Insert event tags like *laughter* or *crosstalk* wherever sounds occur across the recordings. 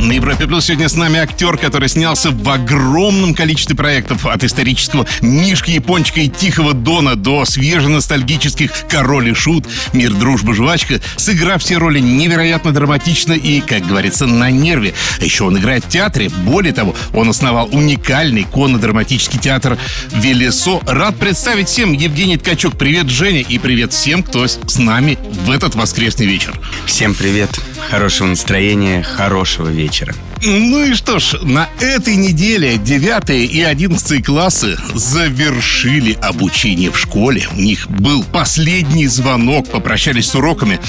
На Европе Плюс сегодня с нами актер, который снялся в огромном количестве проектов от исторического Мишки Япончика и Тихого Дона до свеженостальгических Король и Шут, Мир, Дружба, Жвачка, сыграв все роли невероятно драматично и, как говорится, на нерве. А еще он играет в театре. Более того, он основал уникальный конно-драматический театр «Велесо». Рад представить всем Евгений Ткачук. Привет, Женя, и привет всем, кто с нами в этот воскресный вечер. Всем привет, хорошего настроения, хорошего вечера. Ну и что ж, на этой неделе 9 и 11 классы завершили обучение в школе. У них был последний звонок, попрощались с уроками.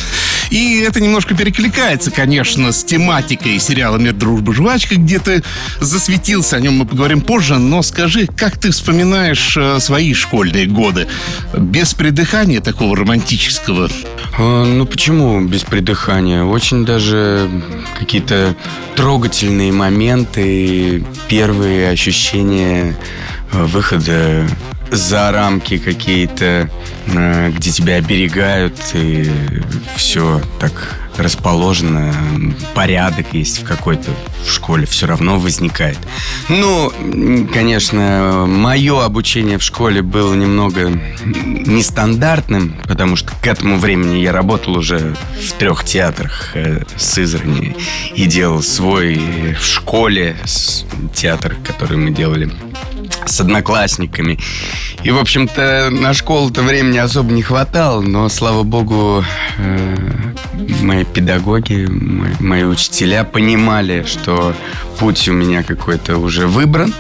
И это немножко перекликается, конечно, с тематикой сериала «Мир, дружба, жвачка», где ты засветился, о нем мы поговорим позже. Но скажи, как ты вспоминаешь э, свои школьные годы? Без придыхания такого романтического. А, ну почему без придыхания? Очень даже какие-то трогательные моменты, первые ощущения э, выхода за рамки какие-то, э, где тебя оберегают, и все так расположено, порядок есть в какой-то школе, все равно возникает. Ну, конечно, мое обучение в школе было немного нестандартным, потому что к этому времени я работал уже в трех театрах э, Сызрани и делал свой в школе театр, который мы делали с одноклассниками. И, в общем-то, на школу-то времени особо не хватало, но, слава богу, э, мои педагоги, мои, мои учителя понимали, что путь у меня какой-то уже выбран,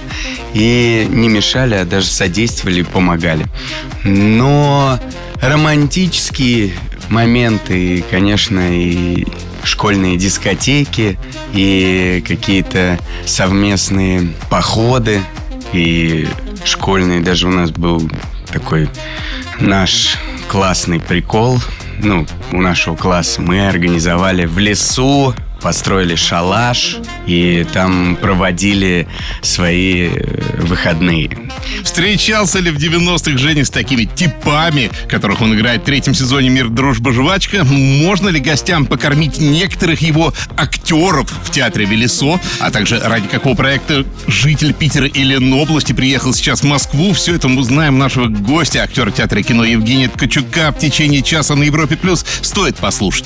и не мешали, а даже содействовали и помогали. Но романтические моменты, конечно, и школьные дискотеки, и какие-то совместные походы, и школьный даже у нас был такой наш классный прикол. Ну, у нашего класса мы организовали в лесу, построили шалаш и там проводили свои э, выходные. Встречался ли в 90-х Женя с такими типами, которых он играет в третьем сезоне «Мир, дружба, жвачка»? Можно ли гостям покормить некоторых его актеров в театре «Велесо», а также ради какого проекта житель Питера или области приехал сейчас в Москву? Все это мы узнаем нашего гостя, актера театра и кино Евгения Ткачука в течение часа на Европе+. плюс. Стоит послушать.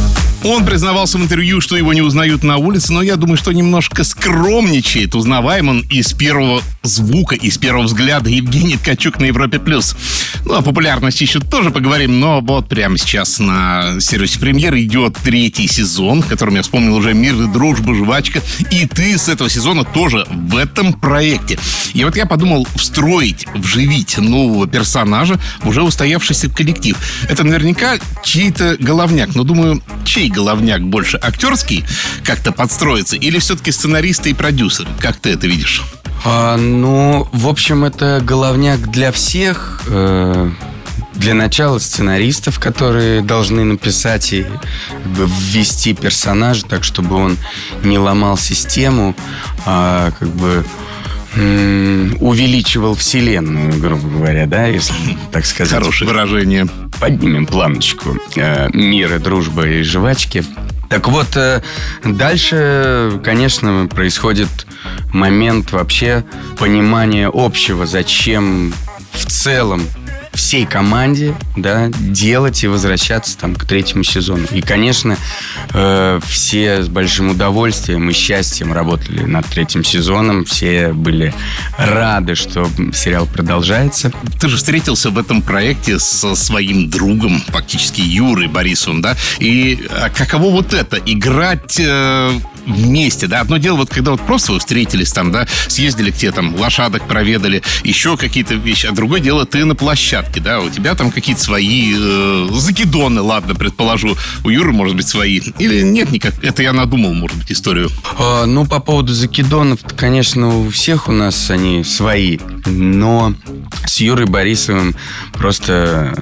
Он признавался в интервью, что его не узнают на улице, но я думаю, что немножко скромничает. Узнаваем он из первого звука, из первого взгляда Евгений Ткачук на Европе+. плюс. Ну, о популярности еще тоже поговорим, но вот прямо сейчас на сервисе премьер идет третий сезон, в котором я вспомнил уже «Мир и дружба, жвачка». И ты с этого сезона тоже в этом проекте. И вот я подумал встроить, вживить нового персонажа в уже устоявшийся коллектив. Это наверняка чей-то головняк, но думаю, чей головняк больше актерский как-то подстроится или все-таки сценаристы и продюсеры? Как ты это видишь? А, ну, в общем, это головняк для всех. э, для начала сценаристов, которые должны написать и ввести персонажа так, чтобы он не ломал систему, а как бы увеличивал вселенную, грубо говоря, да, если так сказать. Хорошее выражение. Поднимем планочку э, мира, дружбы и жвачки. Так вот, э, дальше, конечно, происходит момент вообще понимания общего, зачем в целом всей команде, да, делать и возвращаться там к третьему сезону. И, конечно, э, все с большим удовольствием и счастьем работали над третьим сезоном. Все были рады, что сериал продолжается. Ты же встретился в этом проекте со своим другом, фактически Юрой Борисовым, да? И а каково вот это? Играть э, вместе, да. Одно дело, вот когда вот просто вы встретились там, да, съездили к тебе там, лошадок проведали, еще какие-то вещи. А другое дело, ты на площадке, да, у тебя там какие-то свои э, закидоны, ладно, предположу. У Юры, может быть, свои. Или нет никак. Это я надумал, может быть, историю. А, ну, по поводу закидонов, конечно, у всех у нас они свои. Но с Юрой Борисовым просто,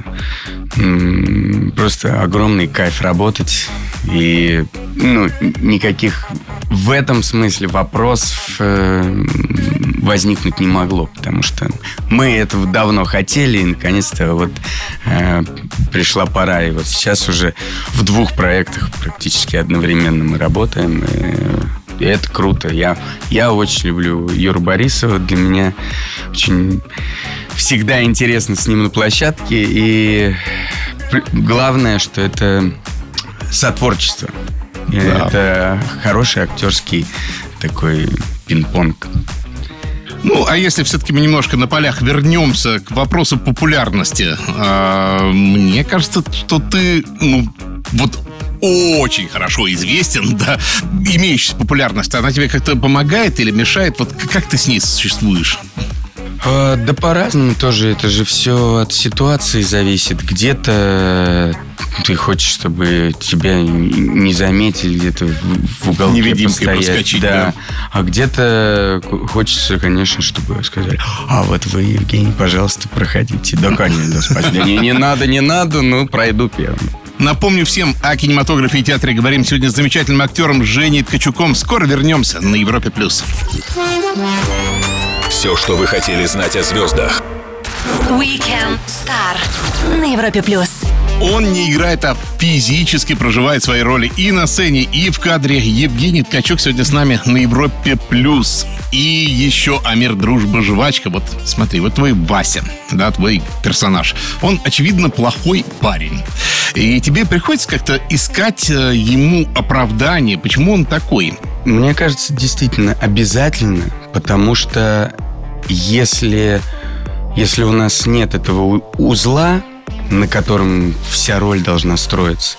просто огромный кайф работать. И ну, никаких в этом смысле вопросов э, возникнуть не могло, потому что мы этого давно хотели, и наконец-то вот э, пришла пора. И вот сейчас уже в двух проектах практически одновременно мы работаем. И, и это круто. Я, я очень люблю Юру Борисова. Для меня очень всегда интересно с ним на площадке. И главное, что это сотворчество. Да. Это хороший актерский такой пинг-понг. Ну, а если все-таки мы немножко на полях вернемся к вопросу популярности, э, мне кажется, что ты, ну, вот очень хорошо известен, *laughs* да, имеющий популярность, она тебе как-то помогает или мешает? Вот как ты с ней существуешь? А, да по-разному тоже. Это же все от ситуации зависит. Где-то ты хочешь, чтобы тебя не заметили где-то в уголке Невидимкой постоять. проскочить, да. да. А где-то хочется, конечно, чтобы сказали, а вот вы, Евгений, пожалуйста, проходите. Да, конечно, спасибо. Не, не надо, не надо, ну, пройду первым. Напомню всем о кинематографе и театре. Говорим сегодня с замечательным актером Женей Ткачуком. Скоро вернемся на Европе+. плюс. Все, что вы хотели знать о звездах. Weekend Star на Европе плюс. Он не играет, а физически проживает свои роли и на сцене, и в кадре. Евгений Ткачук сегодня с нами на Европе плюс. И еще Амир Дружба Жвачка. Вот смотри, вот твой Вася, да, твой персонаж. Он, очевидно, плохой парень. И тебе приходится как-то искать э, ему оправдание, почему он такой. Мне кажется, действительно обязательно, потому что если, если у нас нет этого узла, на котором вся роль должна строиться,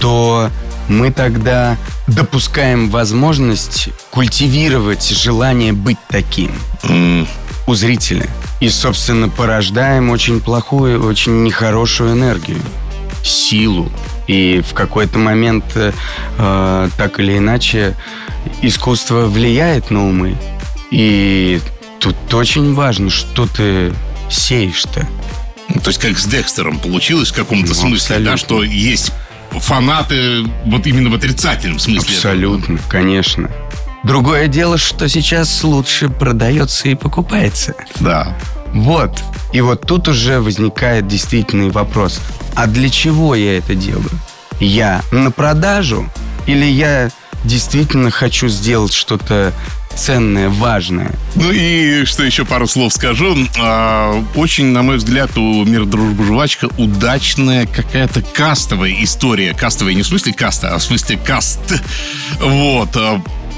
то мы тогда допускаем возможность культивировать желание быть таким mm. у зрителя. И, собственно, порождаем очень плохую, очень нехорошую энергию, силу. И в какой-то момент, э, так или иначе, искусство влияет на умы. И тут очень важно, что ты сеешь-то. Ну, то есть как с Декстером получилось в каком-то ну, смысле, абсолютно. да, что есть фанаты вот именно в отрицательном смысле. Абсолютно, этого. конечно. Другое дело, что сейчас лучше продается и покупается. Да. Вот. И вот тут уже возникает действительный вопрос. А для чего я это делаю? Я на продажу? Или я действительно хочу сделать что-то ценное, важное. Ну и что еще пару слов скажу. А, очень, на мой взгляд, у Мир Дружба Жвачка удачная какая-то кастовая история. Кастовая не в смысле каста, а в смысле каст. Вот.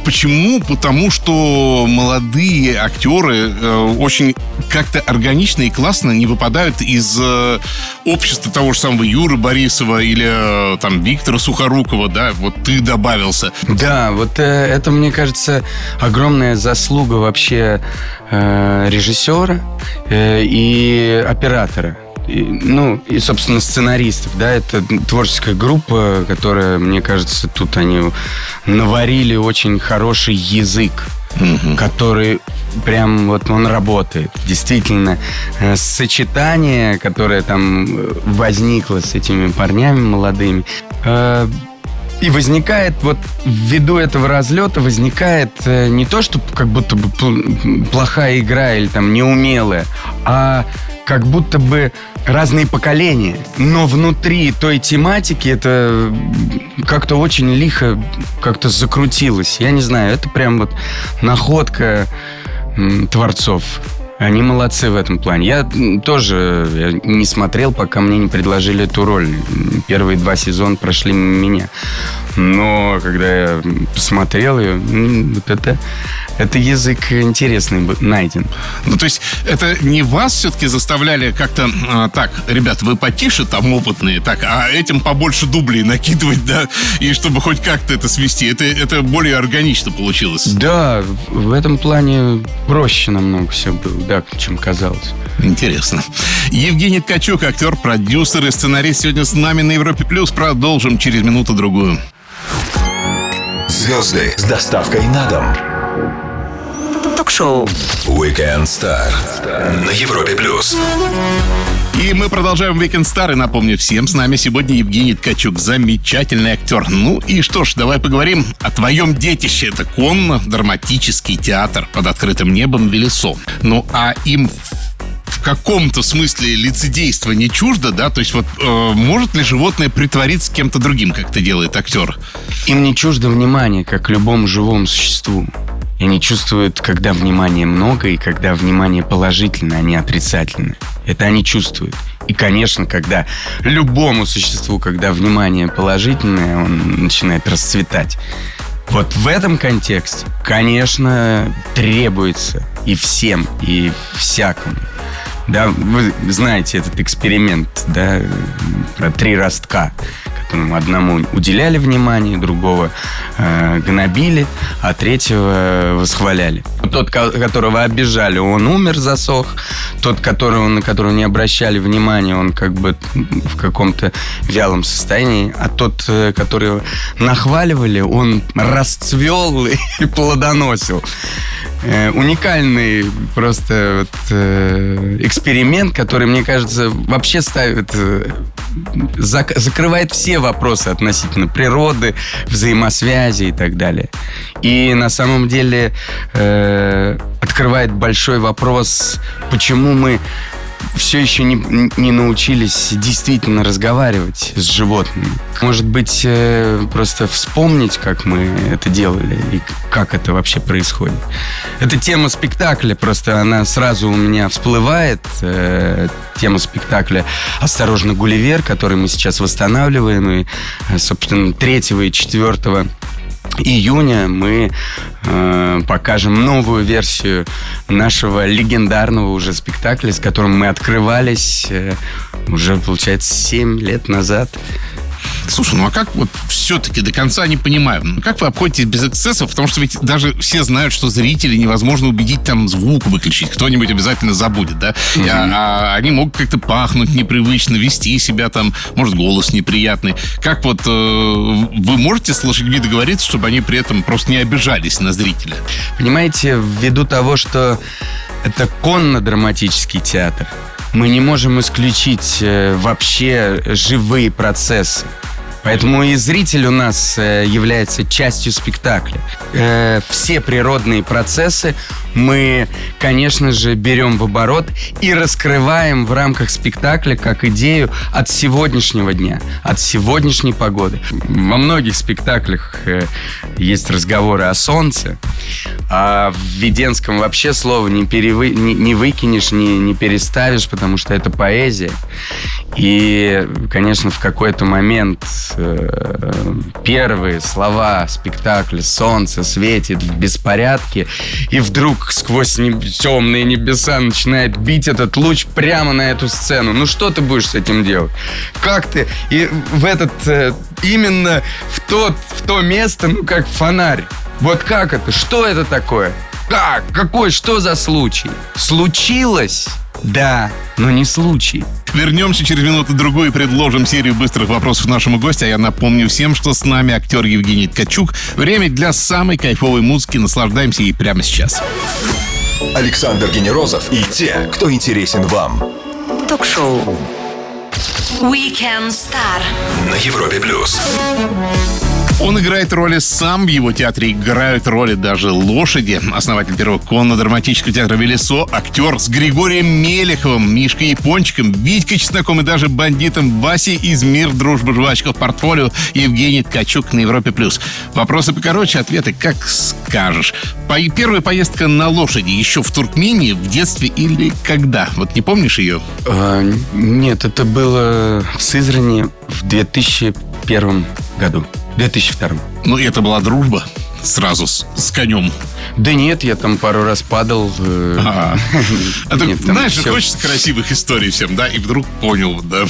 Почему? Потому что молодые актеры э, очень как-то органично и классно не выпадают из э, общества того же самого Юры Борисова или э, там Виктора Сухорукова, да, вот ты добавился. Да, вот э, это, мне кажется, огромная заслуга вообще э, режиссера э, и оператора и, ну, и, собственно, сценаристов, да, это творческая группа, которая, мне кажется, тут они наварили очень хороший язык, угу. который прям вот он работает. Действительно, э, сочетание, которое там э, возникло с этими парнями молодыми, э, и возникает вот ввиду этого разлета возникает не то, что как будто бы плохая игра или там неумелая, а как будто бы разные поколения. Но внутри той тематики это как-то очень лихо как-то закрутилось. Я не знаю, это прям вот находка творцов. Они молодцы в этом плане. Я тоже не смотрел, пока мне не предложили эту роль. Первые два сезона прошли меня. Но когда я посмотрел ее, вот это, Это язык интересный бы- найден. Ну, то есть, это не вас все-таки заставляли как-то а, так, ребят, вы потише там опытные, так, а этим побольше дублей накидывать, да, и чтобы хоть как-то это свести. Это, это более органично получилось. Да, в этом плане проще намного все было, да, чем казалось. Интересно. Евгений Ткачук, актер, продюсер и сценарист сегодня с нами на Европе Плюс. Продолжим через минуту-другую. Звезды с доставкой на дом. Ток-шоу. Weekend Star на Европе плюс. И мы продолжаем Weekend Star. И напомню всем, с нами сегодня Евгений Ткачук, замечательный актер. Ну и что ж, давай поговорим о твоем детище. Это конно-драматический театр под открытым небом Велесо. Ну а им в каком-то смысле лицедейство не чуждо, да? То есть вот э, может ли животное притвориться кем-то другим, как это делает актер? Им не чуждо внимание, как любому живому существу. И они чувствуют, когда внимания много и когда внимание положительное, а не отрицательное. Это они чувствуют. И, конечно, когда любому существу, когда внимание положительное, он начинает расцветать. Вот в этом контексте, конечно, требуется и всем, и всякому. Да, вы знаете этот эксперимент, да, про три ростка, которому одному уделяли внимание, другого э, гнобили, а третьего восхваляли. Тот, ко- которого обижали, он умер, засох. Тот, которого, на которого не обращали внимания, он как бы в каком-то вялом состоянии. А тот, э, которого нахваливали, он расцвел *laughs* и плодоносил. Э, уникальный просто вот, э, эксперимент, который, мне кажется, вообще ставит, э, зак- закрывает все вопросы относительно природы, взаимосвязи и так далее. И на самом деле э, открывает большой вопрос, почему мы все еще не, не научились действительно разговаривать с животными. Может быть, э, просто вспомнить, как мы это делали и как это вообще происходит. Эта тема спектакля, просто она сразу у меня всплывает. Э, Тема спектакля «Осторожно, Гулливер», который мы сейчас восстанавливаем. И, э, собственно, 3 и 4 июня мы э, покажем новую версию нашего легендарного уже спектакля, с которым мы открывались э, уже, получается, 7 лет назад. Слушай, ну а как вот все-таки до конца не понимаю, ну, как вы обходитесь без эксцессов? Потому что ведь даже все знают, что зрителей невозможно убедить там звук выключить. Кто-нибудь обязательно забудет, да? И, а, а они могут как-то пахнуть непривычно, вести себя там, может, голос неприятный. Как вот э, вы можете с лошадьми договориться, чтобы они при этом просто не обижались на зрителя? Понимаете, ввиду того, что это конно-драматический театр, мы не можем исключить э, вообще живые процессы. Поэтому и зритель у нас э, является частью спектакля. Э, все природные процессы мы, конечно же, берем в оборот и раскрываем в рамках спектакля как идею от сегодняшнего дня, от сегодняшней погоды. Во многих спектаклях э, есть разговоры о солнце, а в Веденском вообще слово не, перевы, не, не выкинешь, не, не переставишь, потому что это поэзия. И, конечно, в какой-то момент э, первые слова спектакля «Солнце светит в беспорядке», и вдруг сквозь неб- темные небеса начинает бить этот луч прямо на эту сцену. Ну что ты будешь с этим делать? Как ты? И в этот, э, именно в, тот, в то место, ну как фонарь. Вот как это? Что это такое? Как? Какой? Что за случай? Случилось? Да, но не случай. Вернемся через минуту-другую и предложим серию быстрых вопросов нашему гостю. А я напомню всем, что с нами актер Евгений Ткачук. Время для самой кайфовой музыки. Наслаждаемся ей прямо сейчас. Александр Генерозов и те, кто интересен вам. Ток-шоу. Weekend Star. На Европе плюс. Он играет роли сам, в его театре играют роли даже лошади. Основатель первого конно-драматического театра «Велесо», актер с Григорием Мелеховым, Мишкой Япончиком, Витькой Чесноком и даже бандитом Васей из «Мир, дружба, жвачка» в портфолио Евгений Ткачук на Европе+. плюс. Вопросы покороче, ответы как скажешь. Первая поездка на лошади еще в Туркмении, в детстве или когда? Вот не помнишь ее? А, нет, это было в Сызрани в 2001 году. 2002. Ну, это была дружба сразу с, с конем. Да нет, я там пару раз падал. э, А, а *laughs* там знаешь, всё- хочется красивых историй всем, да, и вдруг понял, да.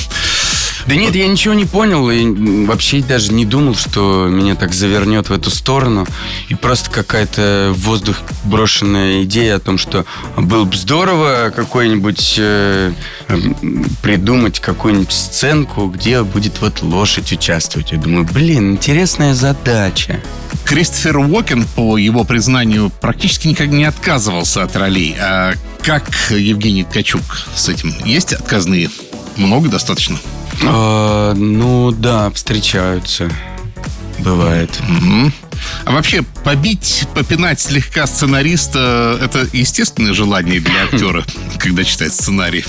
Да нет, я ничего не понял и вообще даже не думал, что меня так завернет в эту сторону. И просто какая-то в воздух брошенная идея о том, что было бы здорово какой-нибудь э, придумать какую-нибудь сценку, где будет вот лошадь участвовать. Я думаю, блин, интересная задача. Кристофер Уокен, по его признанию, практически никогда не отказывался от ролей. А как Евгений Ткачук с этим? Есть отказные? Много достаточно? А, ну да, встречаются. Бывает. А вообще, побить, попинать слегка сценариста – это естественное желание для актера, *clears throat* когда читает сценарий?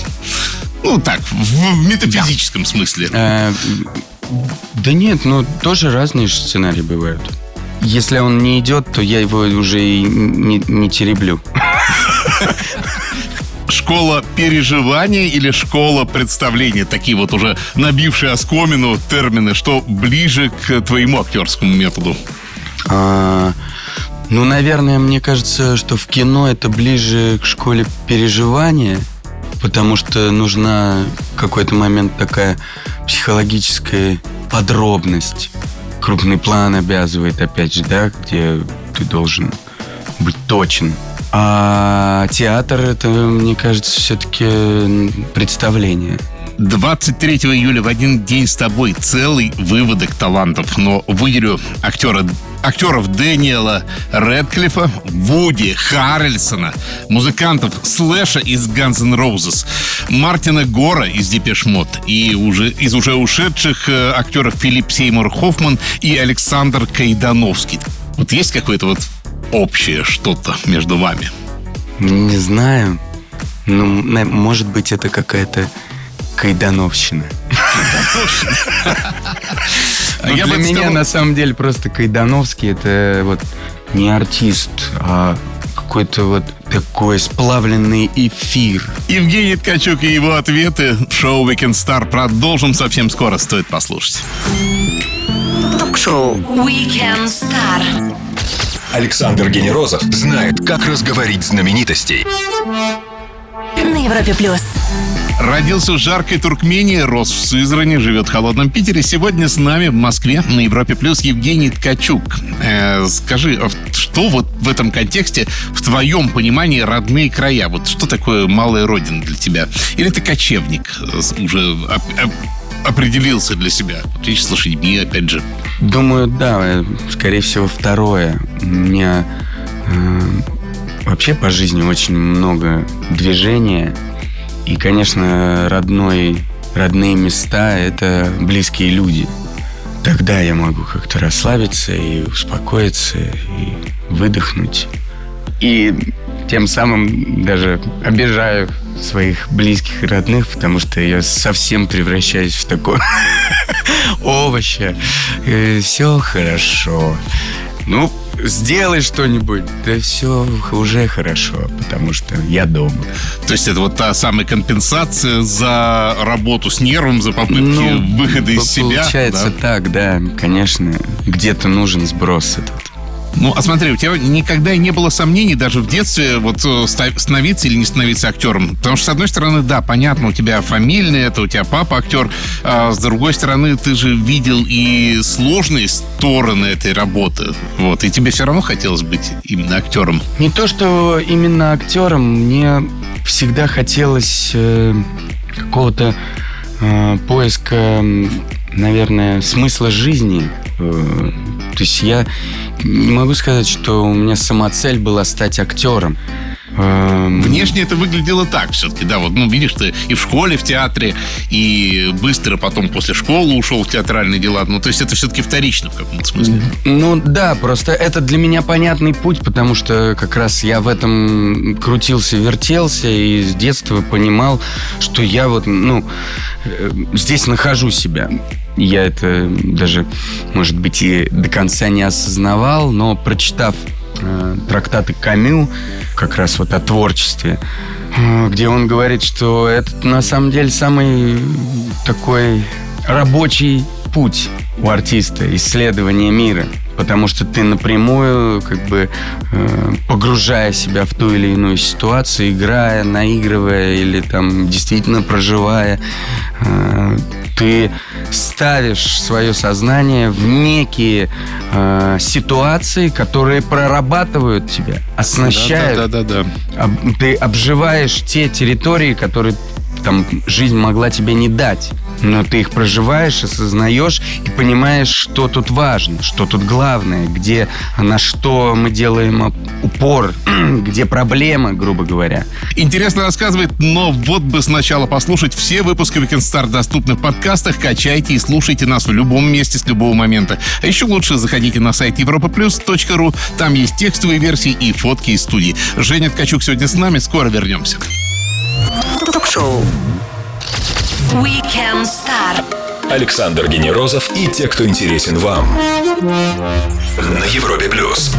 Ну, так, в метафизическом смысле. Э, Да нет, ну тоже разные сценарии бывают. Если он не идет, то я его уже и не, не тереблю. Школа переживания или школа представления? Такие вот уже набившие оскомину термины, что ближе к твоему актерскому методу. А, ну, наверное, мне кажется, что в кино это ближе к школе переживания, потому что нужна в какой-то момент такая психологическая подробность. Крупный план обязывает, опять же, да, где ты должен быть точен. А театр это, мне кажется, все-таки представление. 23 июля в один день с тобой целый выводок талантов. Но выделю актера, актеров Дэниела Редклифа, Вуди Харрельсона, музыкантов Слэша из Guns N' Roses, Мартина Гора из Depeche Mode и уже, из уже ушедших э, актеров Филипп Сеймур Хоффман и Александр Кайдановский. Вот есть какое-то вот общее что-то между вами? Не знаю. Ну, может быть, это какая-то кайдановщина. А Ну, я для бы меня, сказал- на самом деле, просто Кайдановский это вот не артист, а какой-то вот такой сплавленный эфир. Евгений Ткачук и его ответы в шоу Weekend Star продолжим совсем скоро. Стоит послушать. Ток-шоу Weekend Star. Александр Генерозов знает, как разговорить знаменитостей. На Европе плюс. Родился в жаркой Туркмении, рос в Сызрани, живет в холодном Питере. Сегодня с нами в Москве на Европе Плюс Евгений Ткачук. Э, скажи, а что вот в этом контексте, в твоем понимании, родные края? Вот что такое малая родина для тебя? Или ты кочевник, э, уже оп- оп- определился для себя? Речь с лошадьми, опять же. Думаю, да, э, скорее всего, второе. У меня э, вообще по жизни очень много движения. И, конечно, родной, родные места – это близкие люди. Тогда я могу как-то расслабиться и успокоиться, и выдохнуть. И тем самым даже обижаю своих близких и родных, потому что я совсем превращаюсь в такое *laughs* овоща. Все хорошо. Ну, сделай что-нибудь. Да все уже хорошо, потому что я дома. То есть это вот та самая компенсация за работу с нервом, за попытки Ну, выхода из себя. Получается да? так, да, конечно. Где-то нужен сброс этот. Ну, а смотри, у тебя никогда и не было сомнений даже в детстве вот э, ста- становиться или не становиться актером. Потому что, с одной стороны, да, понятно, у тебя фамильное, это у тебя папа актер. А с другой стороны, ты же видел и сложные стороны этой работы. Вот, и тебе все равно хотелось быть именно актером. Не то, что именно актером, мне всегда хотелось э, какого-то э, поиска, наверное, смысла жизни. Э, то есть я могу сказать, что у меня самоцель была стать актером. Эм, Внешне это выглядело так все-таки, да, вот, ну, видишь, ты и в школе, в театре, и быстро потом после школы ушел в театральные дела. Ну, то есть это все-таки вторично в каком-то смысле. Ну да, просто это для меня понятный путь, потому что как раз я в этом крутился, вертелся и с детства понимал, что я вот, ну, э, здесь нахожу себя. Я это даже, может быть, и до конца не осознавал, но прочитав трактаты Камю, как раз вот о творчестве, э, где он говорит, что это на самом деле самый такой рабочий путь у артиста, исследование мира. Потому что ты напрямую, как бы э, погружая себя в ту или иную ситуацию, играя, наигрывая или там действительно проживая, э, ты ставишь свое сознание в некие э, ситуации, которые прорабатывают тебя, оснащают. Да, да, да, да. да. Об, ты обживаешь те территории, которые там жизнь могла тебе не дать. Но ты их проживаешь, осознаешь и понимаешь, что тут важно, что тут главное, где, на что мы делаем упор, *clears throat* где проблема, грубо говоря. Интересно рассказывает, но вот бы сначала послушать все выпуски Weekend Star доступны в подкастах. Качайте и слушайте нас в любом месте с любого момента. А еще лучше заходите на сайт europaplus.ru. Там есть текстовые версии и фотки из студии. Женя Ткачук сегодня с нами. Скоро вернемся. Ток-шоу. Weekend Star. Александр Генерозов и те, кто интересен вам. На Европе плюс.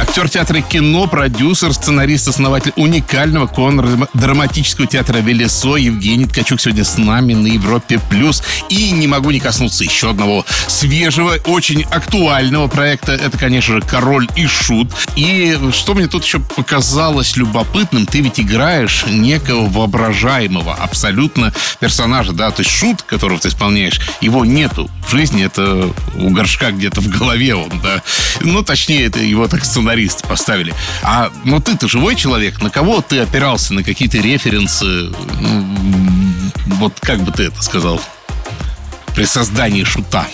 Актер театра кино, продюсер, сценарист, основатель уникального конно-драматического театра «Велесо» Евгений Ткачук сегодня с нами на Европе+. плюс. И не могу не коснуться еще одного свежего, очень актуального проекта. Это, конечно же, «Король и Шут». И что мне тут еще показалось любопытным, ты ведь играешь некого воображаемого абсолютно персонажа, да, то есть Шут, которого ты исполняешь, его нету в жизни, это у горшка где-то в голове он, да. Ну, точнее, это его так сценарий сценарист поставили. А ну ты-то живой человек, на кого ты опирался, на какие-то референсы? Ну, вот как бы ты это сказал? При создании шута.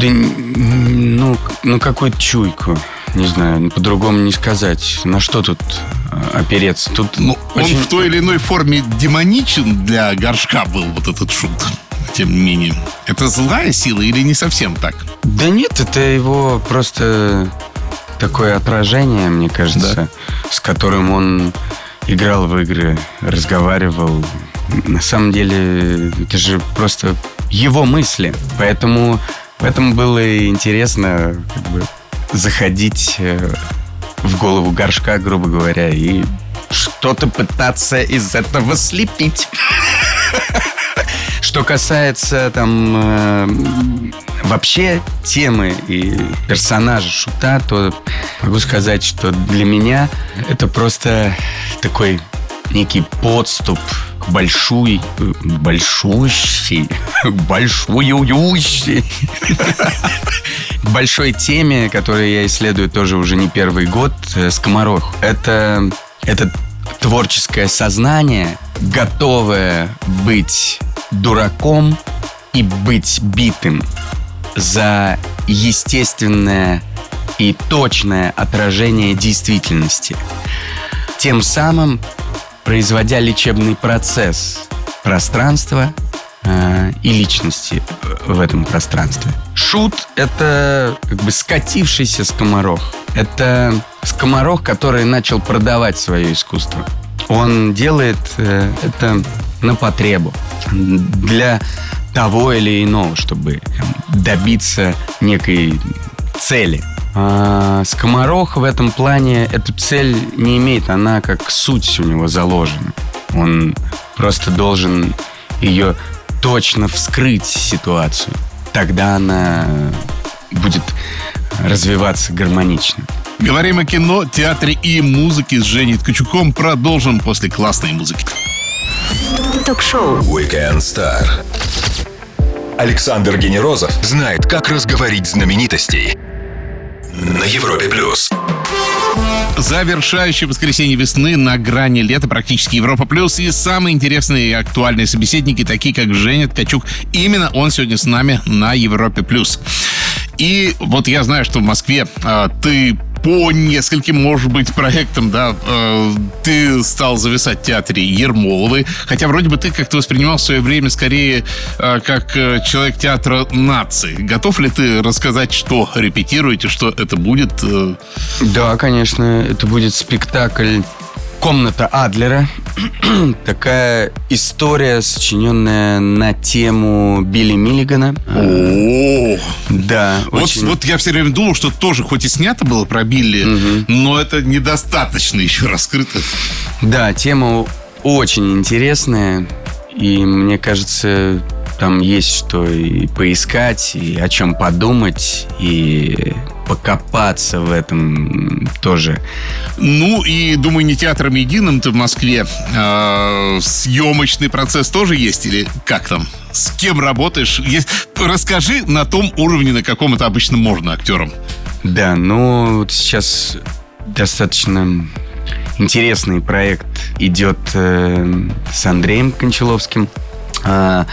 Да, ну, ну какую-то чуйку. Не знаю, ну, по-другому не сказать. На что тут э, опереться? Тут ну, очень... Он в той или иной форме демоничен для горшка был, вот этот шут тем не менее. Это злая сила или не совсем так? Да нет, это его просто такое отражение, мне кажется, да. с которым он играл в игры, разговаривал. На самом деле, это же просто его мысли. Поэтому, поэтому было интересно как бы, заходить э, в голову горшка, грубо говоря, и что-то пытаться из этого слепить. *laughs* Что касается там э, вообще темы и персонажа Шута, то могу сказать, что для меня это просто такой некий подступ к большой, большущей, большующей, *laughs* большой теме, которую я исследую тоже уже не первый год, э, скоморох. Это, это творческое сознание, готовое быть дураком и быть битым за естественное и точное отражение действительности, тем самым производя лечебный процесс пространства э, и личности в этом пространстве. Шут — это как бы скатившийся скоморох. Это скоморох, который начал продавать свое искусство. Он делает э, это на потребу. Для того или иного, чтобы добиться некой цели. А скоморох в этом плане эту цель не имеет, она как суть у него заложена. Он просто должен ее точно вскрыть ситуацию. Тогда она будет развиваться гармонично. Говорим о кино, театре и музыке с Женей Ткачуком. Продолжим после классной музыки. Ток-шоу Weekend Star. Александр Генерозов знает, как разговорить знаменитостей. На Европе плюс. Завершающее воскресенье весны на грани лета практически Европа плюс и самые интересные и актуальные собеседники, такие как Женя Ткачук. Именно он сегодня с нами на Европе плюс. И вот я знаю, что в Москве э, ты по нескольким, может быть, проектам, да, э, ты стал зависать в театре Ермоловой, хотя вроде бы ты как-то воспринимал в свое время скорее э, как э, человек театра нации. Готов ли ты рассказать, что репетируете, что это будет? Э? Да, конечно, это будет спектакль Комната Адлера. *clears throat* Такая история, сочиненная на тему Билли Миллигана. О, да. Вот, очень... вот я все время думал, что тоже, хоть и снято было про Билли, угу. но это недостаточно еще раскрыто. Да, тема очень интересная. И мне кажется, Там есть что и поискать, и о чем подумать, и покопаться в этом тоже. Ну и, думаю, не театром единым ты в Москве. А, съемочный процесс тоже есть или как там? С кем работаешь? Есть... Расскажи на том уровне, на каком это обычно можно актерам. Да, ну вот сейчас достаточно интересный проект идет э, с Андреем Кончаловским, э,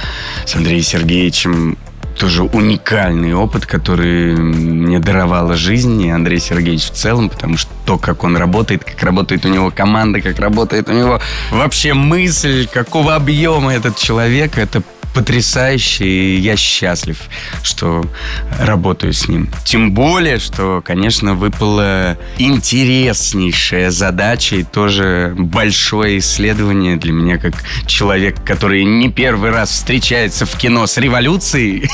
с Андреем Сергеевичем. Тоже уникальный опыт, который мне даровала жизнь и Андрей Сергеевич в целом, потому что то, как он работает, как работает у него команда, как работает у него вообще мысль, какого объема этот человек, это потрясающе, и я счастлив, что работаю с ним. Тем более, что, конечно, выпала интереснейшая задача и тоже большое исследование для меня, как человек, который не первый раз встречается в кино с революцией.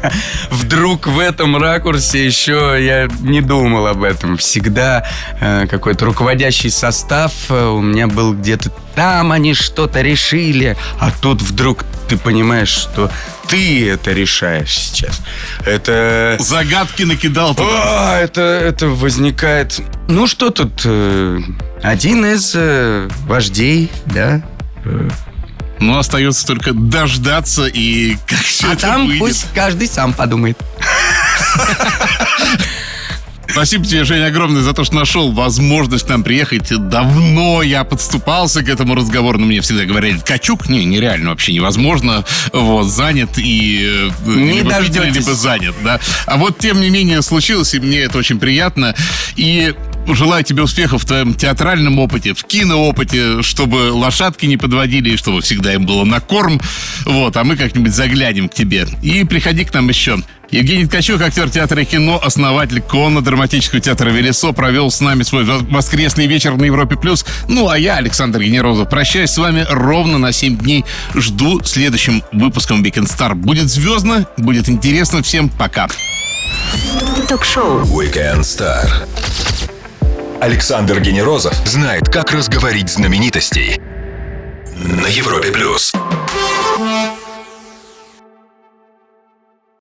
*laughs* Вдруг в этом ракурсе еще я не думал об этом. Всегда э, какой-то руководящий состав э, у меня был где-то там они что-то решили, а тут вдруг ты понимаешь, что ты это решаешь сейчас. Это... Загадки накидал туда. Это, это возникает... Ну, что тут? э, Один из э, вождей, да? Ну, остается только дождаться и как все А это там выйдет. пусть каждый сам подумает. *laughs* Спасибо тебе, Женя, огромное за то, что нашел возможность к нам приехать. Давно я подступался к этому разговору, но мне всегда говорили, Качук, не, нереально, вообще невозможно. Вот, занят и... э, Не либо дождетесь. либо занят, да. А вот, тем не менее, случилось, и мне это очень приятно. И желаю тебе успехов в твоем театральном опыте, в киноопыте, чтобы лошадки не подводили, и чтобы всегда им было на корм. Вот, а мы как-нибудь заглянем к тебе. И приходи к нам еще. Евгений Ткачук, актер театра и кино, основатель конно-драматического театра «Велесо», провел с нами свой воскресный вечер на Европе+. плюс. Ну, а я, Александр Генерозов, прощаюсь с вами ровно на 7 дней. Жду следующим выпуском Weekend Star. Будет звездно, будет интересно. Всем пока. Ток-шоу. Weekend Star. Александр Генерозов знает, как разговорить знаменитостей. На Европе плюс.